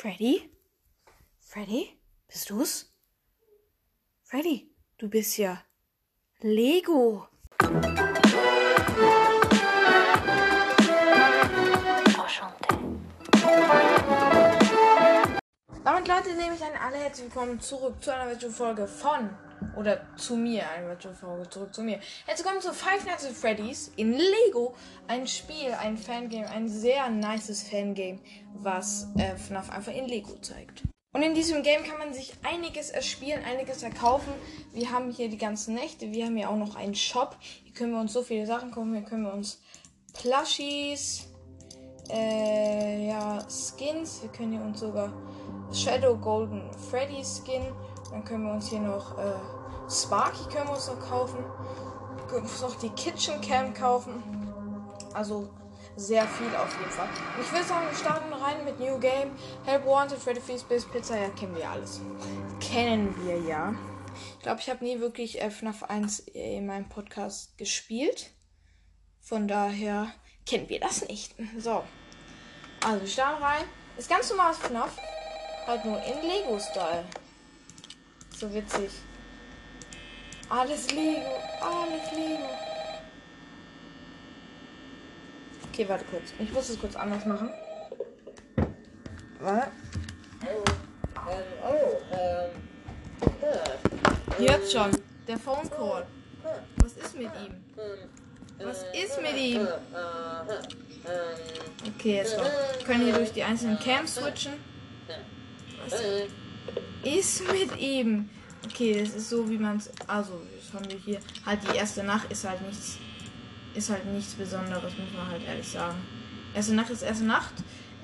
Freddy? Freddy? Bist du's? Freddy, du bist ja Lego. Damit Leute, nehme ich an alle herzlich willkommen zurück zu einer Virtual Folge von oder zu mir, eine Virtual Folge zurück zu mir. Herzlich willkommen zu Five Nights at Freddy's in Lego, ein Spiel, ein Fangame, ein sehr nices Fangame, was äh, FNAF einfach in Lego zeigt. Und in diesem Game kann man sich einiges erspielen, einiges erkaufen. Wir haben hier die ganzen Nächte, wir haben hier auch noch einen Shop. Hier können wir uns so viele Sachen kaufen, hier können wir uns Plushies, äh, ja, Skins, wir können hier uns sogar Shadow Golden Freddy Skin. Dann können wir uns hier noch äh, Sparky können wir uns noch kaufen. Wir können uns noch die Kitchen Cam kaufen. Also sehr viel auf jeden Fall. Und ich würde sagen, wir starten rein mit New Game. Help Wanted, Freddy Feast Pizza, ja, kennen wir alles. Kennen wir ja. Ich glaube, ich habe nie wirklich äh, FNAF 1 in meinem Podcast gespielt. Von daher kennen wir das nicht. So. Also, wir starten rein. Ist ganz normales FNAF. Halt nur in Lego-Style. So witzig. Alles Lego, alles Lego. Okay, warte kurz. Ich muss es kurz anders machen. Warte. Jetzt schon. Der Phone Call. Was ist mit ihm? Was ist mit ihm? Okay, jetzt noch. Wir können hier durch die einzelnen Cams switchen. Was ist mit ihm? Okay, das ist so, wie man es. Also, das haben wir hier. Halt, die erste Nacht ist halt nichts. Ist halt nichts Besonderes, muss man halt ehrlich sagen. Erste Nacht ist erste Nacht.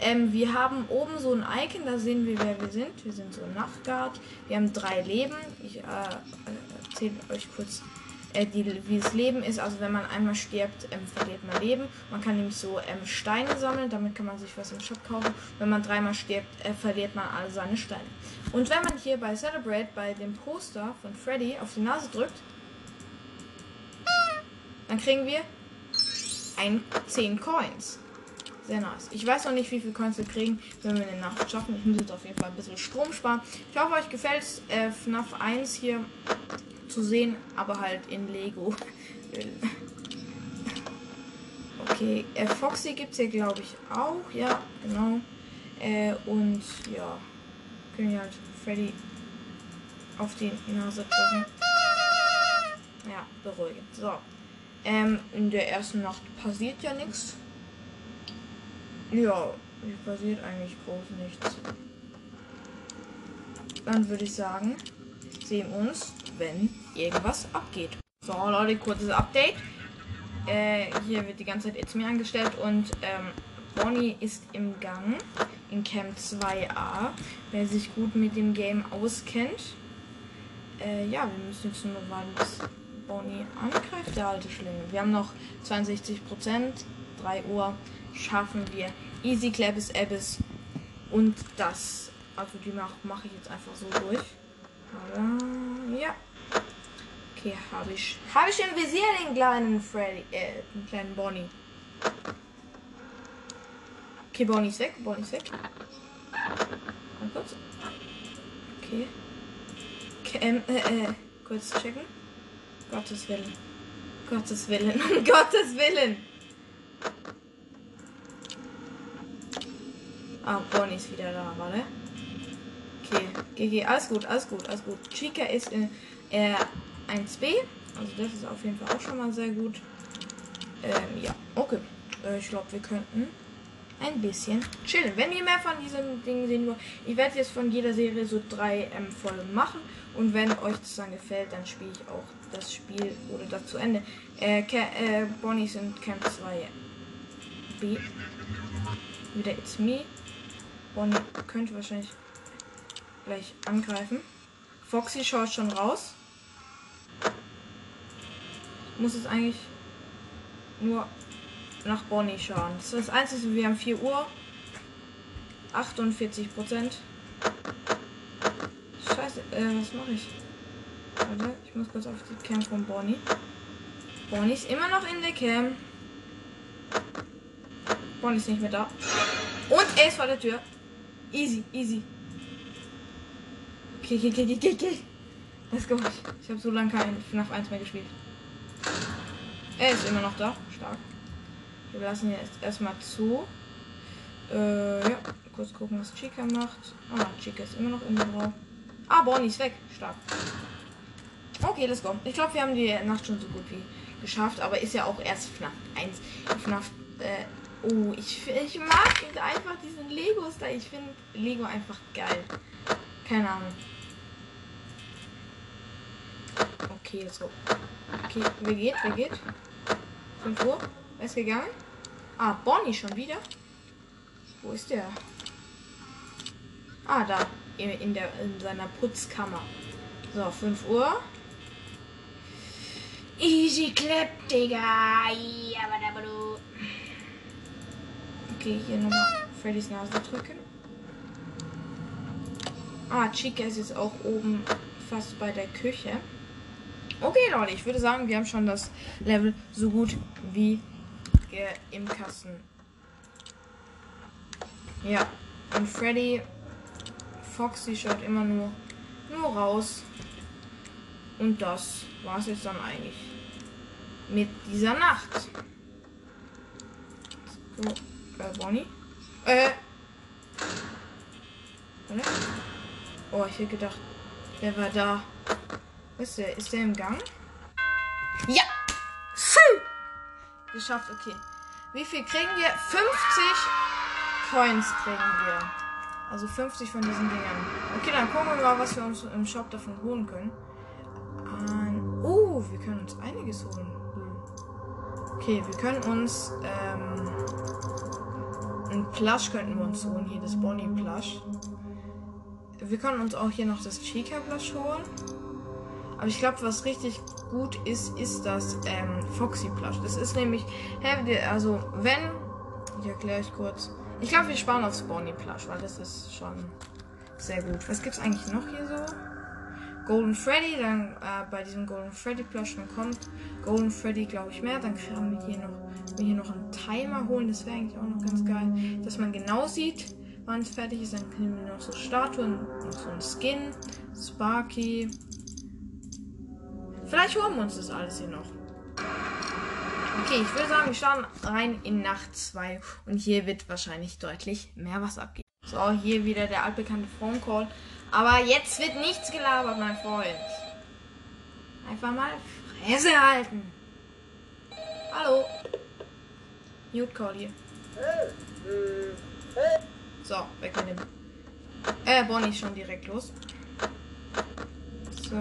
Ähm, wir haben oben so ein Icon, da sehen wir, wer wir sind. Wir sind so ein Nachtguard. Wir haben drei Leben. Ich äh, erzähle euch kurz, äh, die, wie das Leben ist. Also wenn man einmal stirbt, ähm, verliert man Leben. Man kann nämlich so ähm, Steine sammeln, damit kann man sich was im Shop kaufen. Wenn man dreimal stirbt, äh, verliert man alle seine Steine. Und wenn man hier bei Celebrate, bei dem Poster von Freddy auf die Nase drückt, dann kriegen wir ein 10 Coins. Sehr nice. Ich weiß noch nicht, wie viele Coins wir kriegen, wenn wir in der Nacht schaffen. Ich muss jetzt auf jeden Fall ein bisschen Strom sparen. Ich hoffe, euch gefällt es, äh, FNAF 1 hier zu sehen, aber halt in Lego. okay, äh, Foxy gibt es hier, glaube ich, auch. Ja, genau. Äh, und ja, können wir halt Freddy auf die Nase drücken. Ja, beruhigend. So. Ähm, in der ersten Nacht passiert ja nichts. Ja, passiert eigentlich groß nichts. Dann würde ich sagen, sehen uns, wenn irgendwas abgeht. So, Leute, kurzes Update. Äh, hier wird die ganze Zeit It's Me angestellt und ähm, Bonnie ist im Gang in Camp 2a. Wer sich gut mit dem Game auskennt. Äh, ja, wir müssen jetzt nur warten, bis Bonnie angreift, der alte Schlingel. Wir haben noch 62 Prozent. 3 Uhr schaffen wir. Easy Clap ist Abyss. Und das. Also die mache mach ich jetzt einfach so durch. Aber, ja. Okay, habe ich. Habe ich im Visier den kleinen Freddy. Äh, den kleinen Bonnie. Okay, Bonnie ist weg. Bonnie ist weg. Mal kurz. Okay. okay ähm, äh, äh, kurz checken. Gottes Willen. Gottes Willen. Um Gottes Willen. Ah, Bonnie ist wieder da, warte. Okay, GG, alles gut, alles gut, alles gut. Chica ist in äh, 1B. Also das ist auf jeden Fall auch schon mal sehr gut. Ähm, ja, okay. Äh, ich glaube, wir könnten ein bisschen chillen. Wenn ihr mehr von diesem Ding sehen wollt, ich werde jetzt von jeder Serie so drei ähm, Folgen machen. Und wenn euch das dann gefällt, dann spiele ich auch das Spiel oder das zu Ende. Äh, äh, Bonnie sind Camp 2B. Wieder It's Me. Bonnie könnte wahrscheinlich gleich angreifen. Foxy schaut schon raus. Muss es eigentlich nur nach Bonnie schauen. Das ist das Einzige, wir haben 4 Uhr. 48 Prozent. Scheiße, äh, was mache ich? Warte, ich muss kurz auf die Cam von Bonnie. Bonnie ist immer noch in der Cam. Bonnie ist nicht mehr da. Und er ist vor der Tür. Easy, easy. Okay, okay, okay, okay, okay. Let's go. Ich habe so lange kein FNAF 1 mehr gespielt. Er ist immer noch da. Stark. Wir lassen jetzt erstmal zu. Äh, ja. Kurz gucken, was Chica macht. Ah, Chica ist immer noch in dem Raum. Ah, Bonnie ist weg. Stark. Okay, let's go. Ich glaube, wir haben die Nacht schon so gut wie geschafft, aber ist ja auch erst FNAF 1. FNAF, äh, oh, ich, ich mag einfach diesen Legos da. Ich finde Lego einfach geil. Keine Ahnung. Okay, go. Okay, wer geht? Wer geht? 5 Uhr. Wer ist gegangen? Ah, Bonnie schon wieder. Wo ist der? Ah, da. In, in, der, in seiner Putzkammer. So, 5 Uhr. Easy Clap, Digga. Okay, hier nochmal Freddys Nase drücken. Ah, Chica ist jetzt auch oben fast bei der Küche. Okay, Leute, ich würde sagen, wir haben schon das Level so gut wie im Kasten. Ja, und Freddy Foxy schaut immer nur, nur raus. Und das war es jetzt dann eigentlich mit dieser Nacht. So, äh, Bonnie? Äh. Warte. Oh, ich hätte gedacht, der war da. Ist der? Ist der im Gang? Ja! Geschafft, okay. Wie viel kriegen wir? 50 Coins kriegen wir. Also 50 von diesen Dingern. Okay, dann gucken wir mal, was wir uns im Shop davon holen können. Ein, oh, wir können uns einiges holen. Okay, wir können uns ähm, ein Plush könnten wir uns holen. Hier das Bonnie Plush. Wir können uns auch hier noch das Chica Plush holen. Aber ich glaube, was richtig gut ist, ist das ähm, Foxy Plush. Das ist nämlich, also wenn, ich erkläre ich kurz. Ich glaube, wir sparen aufs Bonnie Plush, weil das ist schon sehr gut. Was gibt es eigentlich noch hier so? Golden Freddy, dann äh, bei diesem Golden Freddy Plush, dann kommt Golden Freddy, glaube ich, mehr. Dann können wir hier noch, wir hier noch einen Timer holen. Das wäre eigentlich auch noch ganz geil, dass man genau sieht, wann es fertig ist. Dann können wir noch so Statuen, noch so ein Skin, Sparky. Vielleicht holen wir uns das alles hier noch. Okay, ich würde sagen, wir starten rein in Nacht 2 und hier wird wahrscheinlich deutlich mehr was abgehen. So, hier wieder der altbekannte Phone Call. Aber jetzt wird nichts gelabert, mein Freund. Einfach mal Fresse halten. Hallo. Mute Call hier. So, weg mit dem. Äh, Bonnie ist schon direkt los. So.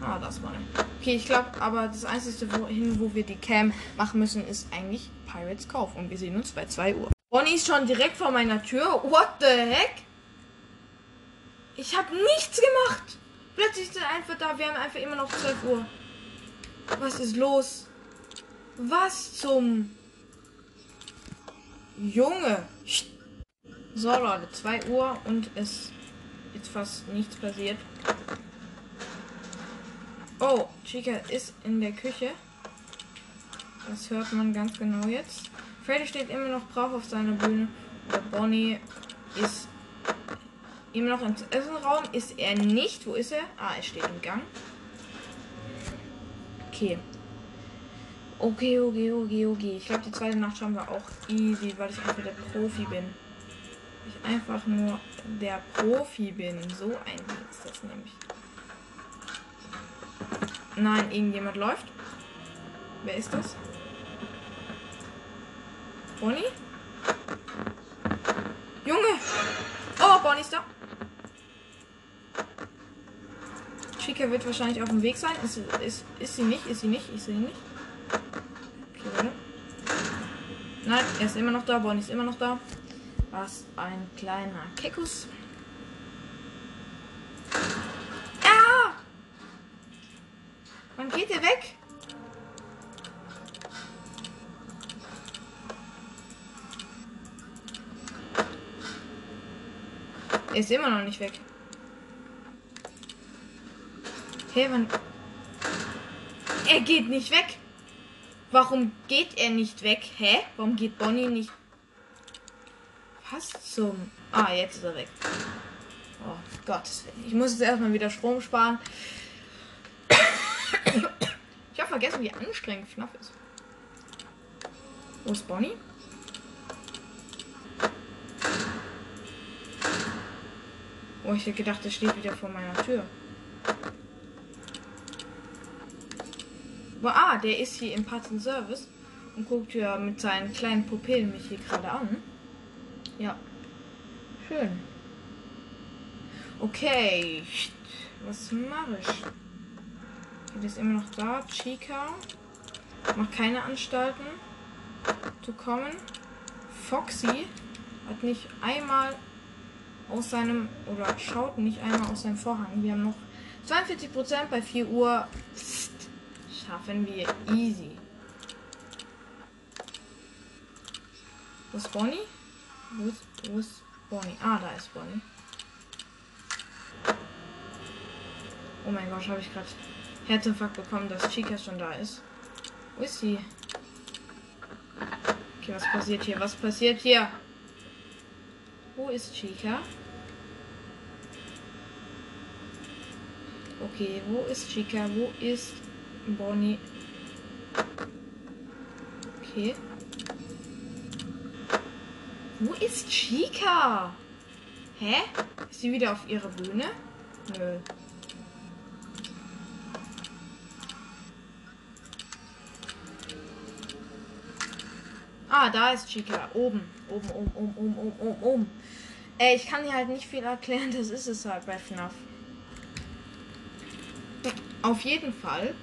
Ah, das war. Okay, ich glaube, aber das Einzige, wohin, wo wir die Cam machen müssen, ist eigentlich Pirates Kauf. Und wir sehen uns bei 2 Uhr. Bonnie ist schon direkt vor meiner Tür. What the heck? Ich habe nichts gemacht. Plötzlich er einfach da. Wir haben einfach immer noch 12 Uhr. Was ist los? Was zum... Junge. So, Leute, 2 Uhr und es ist fast nichts passiert. Oh, Chica ist in der Küche. Das hört man ganz genau jetzt. Freddy steht immer noch brav auf seiner Bühne. Und Bonnie ist Immer noch im Essenraum ist er nicht. Wo ist er? Ah, er steht im Gang. Okay. Okay, okay, okay, okay. Ich glaube, die zweite Nacht schauen wir auch easy, weil ich einfach der Profi bin. Ich einfach nur der Profi bin. So ein Ding ist das nämlich. Nein, irgendjemand läuft. Wer ist das? Bonnie? Junge! Oh, Bonnie ist da. Chica wird wahrscheinlich auf dem Weg sein. Ist, ist, ist sie nicht? Ist sie nicht? Ist sie nicht? Okay, warte. Nein, er ist immer noch da. Bonnie ist immer noch da. Was ein kleiner Kekus. Ah! Wann geht er weg? Er ist immer noch nicht weg. Hey, wann. Er geht nicht weg. Warum geht er nicht weg? Hä? Warum geht Bonnie nicht? Was zum. Ah, jetzt ist er weg. Oh Gottes Willen. Ich muss jetzt erstmal wieder Strom sparen. Vergessen, wie anstrengend FNAF ist. Wo ist Bonnie? Oh, ich hätte gedacht, er steht wieder vor meiner Tür. Aber, ah, der ist hier im Patten Service und guckt ja mit seinen kleinen Pupillen mich hier gerade an. Ja. Schön. Okay. Was mache ich? Die ist immer noch da. Chica. Macht keine Anstalten zu kommen. Foxy hat nicht einmal aus seinem oder schaut nicht einmal aus seinem Vorhang. Wir haben noch 42 Prozent bei 4 Uhr. Psst, schaffen wir easy. Wo ist Bonnie? Wo ist, wo ist Bonnie? Ah, da ist Bonnie. Oh mein Gott, habe ich gerade Herzinfarkt bekommen, dass Chica schon da ist. Wo ist sie? Okay, was passiert hier? Was passiert hier? Wo ist Chica? Okay, wo ist Chica? Wo ist Bonnie? Okay. Wo ist Chica? Hä? Ist sie wieder auf ihrer Bühne? Nö. Ah, da ist Chica. Oben. Oben, oben, oben, oben, oben, oben, oben. Ey, ich kann dir halt nicht viel erklären. Das ist es halt bei FNAF. Auf jeden Fall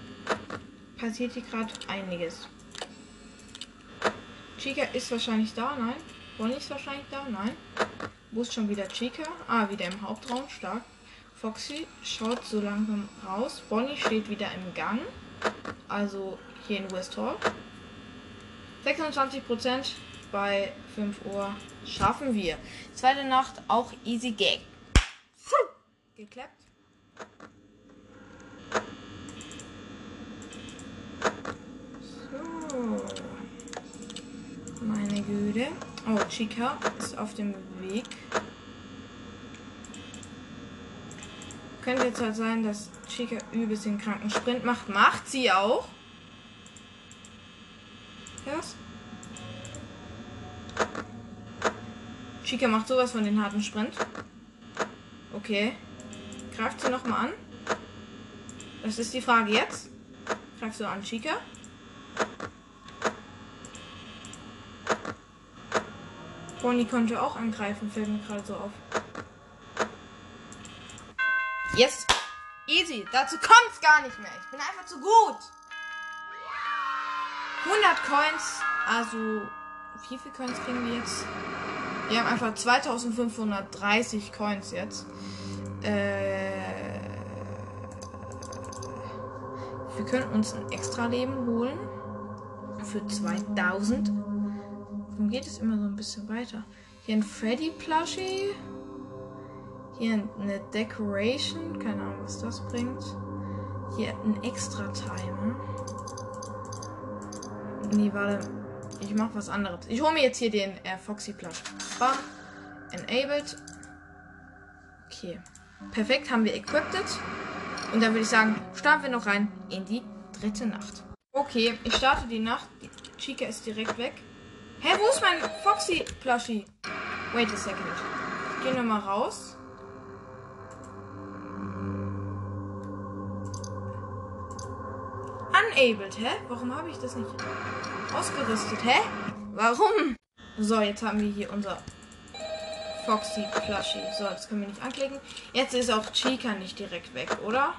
passiert hier gerade einiges. Chica ist wahrscheinlich da, nein. Bonnie ist wahrscheinlich da, nein. Wo ist schon wieder Chica? Ah, wieder im Hauptraum, stark. Foxy schaut so langsam raus. Bonnie steht wieder im Gang. Also hier in West Hall. 26% bei 5 Uhr schaffen wir. Zweite Nacht auch easy gag. Geklappt. So. Meine Güte. Oh, Chica ist auf dem Weg. Könnte jetzt halt sein, dass Chica übelst den kranken Sprint macht. Macht sie auch. Was? Chica macht sowas von den harten Sprint. Okay. Greift sie nochmal an? Das ist die Frage jetzt. Greifst du an, Chica? Bonnie konnte auch angreifen, fällt mir gerade so auf. Yes. Easy. Dazu kommt's gar nicht mehr. Ich bin einfach zu gut. 100 Coins. Also, wie viel Coins kriegen wir jetzt? Wir haben einfach 2530 Coins jetzt. Äh, wir können uns ein extra Leben holen. Für 2000. Warum geht es immer so ein bisschen weiter? Hier ein Freddy Plushie. Hier eine Decoration. Keine Ahnung, was das bringt. Hier ein extra Timer. Nee, warte. Ich mach was anderes. Ich hole mir jetzt hier den äh, Foxy Plush. Bam. Enabled. Okay. Perfekt, haben wir equipped. Und dann würde ich sagen, starten wir noch rein in die dritte Nacht. Okay, ich starte die Nacht. Die Chica ist direkt weg. Hä, wo ist mein Foxy Plushie? Wait a second. Gehen wir mal raus. Unabled, hä? Warum habe ich das nicht ausgerüstet, hä? Warum? So, jetzt haben wir hier unser Foxy Plushie. So, das können wir nicht anklicken. Jetzt ist auch Chica nicht direkt weg, oder?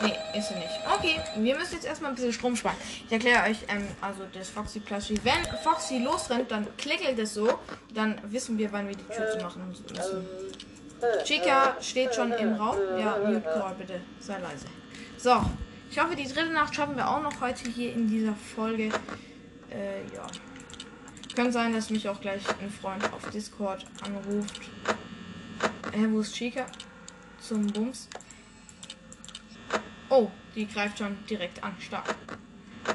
Nee, ist sie nicht. Okay, wir müssen jetzt erstmal ein bisschen Strom sparen. Ich erkläre euch, ähm, also das Foxy Plushie. Wenn Foxy losrennt, dann klickelt es so. Dann wissen wir, wann wir die Tür zu machen müssen. Chica steht schon im Raum. Ja, Mute Call, bitte. Sei leise. So, ich hoffe, die dritte Nacht schaffen wir auch noch heute hier in dieser Folge. Äh, ja. Könnte sein, dass mich auch gleich ein Freund auf Discord anruft. Äh, wo ist Chica? Zum Bums. Oh, die greift schon direkt an. Stark.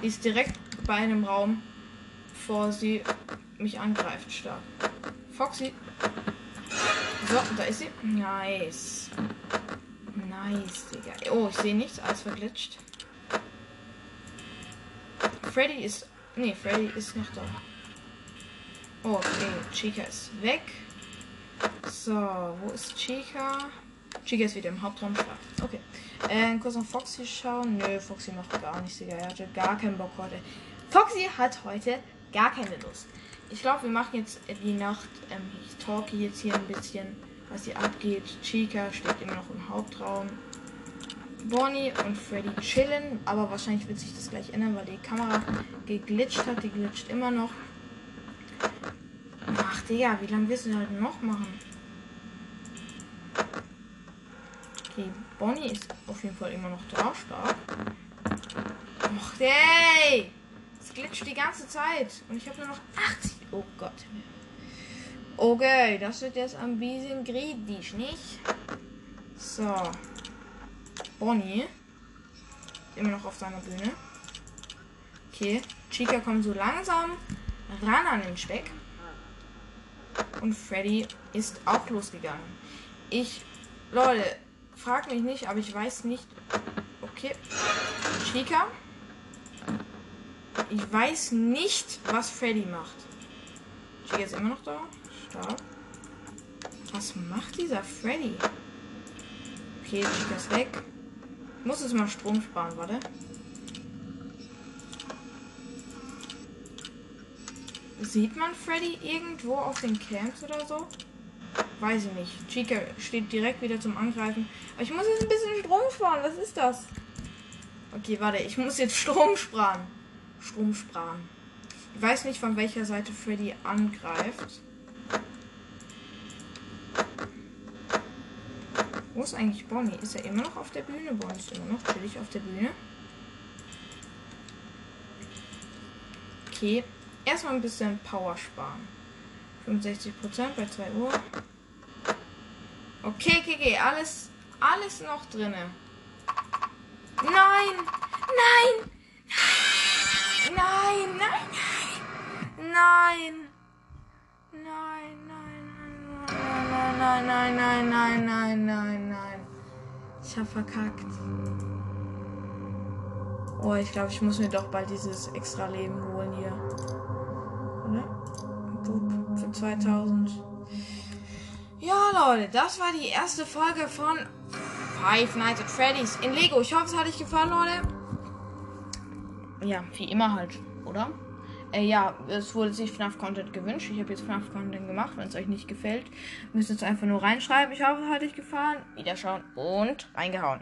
Die ist direkt bei einem Raum, bevor sie mich angreift. Stark. Foxy. So, da ist sie. Nice. Nice, Digga. Oh, ich sehe nichts. Alles verglitscht. Freddy ist. Nee, Freddy ist noch da. Okay, Chica ist weg. So, wo ist Chica? Chica ist wieder im Hauptraum. Okay. Äh, kurz noch Foxy schauen. Nö, Foxy macht gar nichts, Digga. Er hatte gar keinen Bock heute. Foxy hat heute gar keine Lust. Ich glaube, wir machen jetzt die Nacht. Ähm, ich talke jetzt hier ein bisschen, was hier abgeht. Chica steht immer noch im Hauptraum. Bonnie und Freddy chillen, aber wahrscheinlich wird sich das gleich ändern, weil die Kamera geglitscht hat. Die glitscht immer noch. Ach, Digga, wie lange willst du halt noch machen? Okay, Bonnie ist auf jeden Fall immer noch da, stark. Och, hey! Es glitscht die ganze Zeit. Und ich habe nur noch 80. Oh Gott. Okay, das wird jetzt ein bisschen kritisch, nicht? So. Bonnie. Immer noch auf seiner Bühne. Okay. Chica kommt so langsam ran an den Speck. Und Freddy ist auch losgegangen. Ich, Leute, frag mich nicht, aber ich weiß nicht. Okay. Chica. Ich weiß nicht, was Freddy macht. Chica ist immer noch da. Stark. Was macht dieser Freddy? Okay, Chica ist weg. Ich muss jetzt mal Strom sparen, warte. Sieht man Freddy irgendwo auf den Camps oder so? Weiß ich nicht. Chica steht direkt wieder zum Angreifen. Aber ich muss jetzt ein bisschen Strom sparen. Was ist das? Okay, warte. Ich muss jetzt Strom sparen. Strom sparen. Ich weiß nicht, von welcher Seite Freddy angreift. Wo ist eigentlich Bonnie? Ist er immer noch auf der Bühne? Bonnie ist immer noch chillig auf der Bühne. Okay. Erstmal ein bisschen Power sparen. 65% bei 2 Uhr. Okay, okay, okay. Alles, alles noch drinne. Nein! Nein! Nein! Nein! Nein! Nein! Nein! nein, nein, nein, nein, nein, nein, nein. Ich hab verkackt. Oh, ich glaube, ich muss mir doch bald dieses extra Leben holen hier. Oder? Boop, für 2000. Ja, Leute, das war die erste Folge von Five Nights at Freddy's in Lego. Ich hoffe, es hat euch gefallen, Leute. Ja, wie immer halt, oder? Äh, ja, es wurde sich FNAF-Content gewünscht. Ich habe jetzt FNAF-Content gemacht. Wenn es euch nicht gefällt, müsst ihr es einfach nur reinschreiben. Ich hoffe, es hat euch gefallen. Wiederschauen und reingehauen.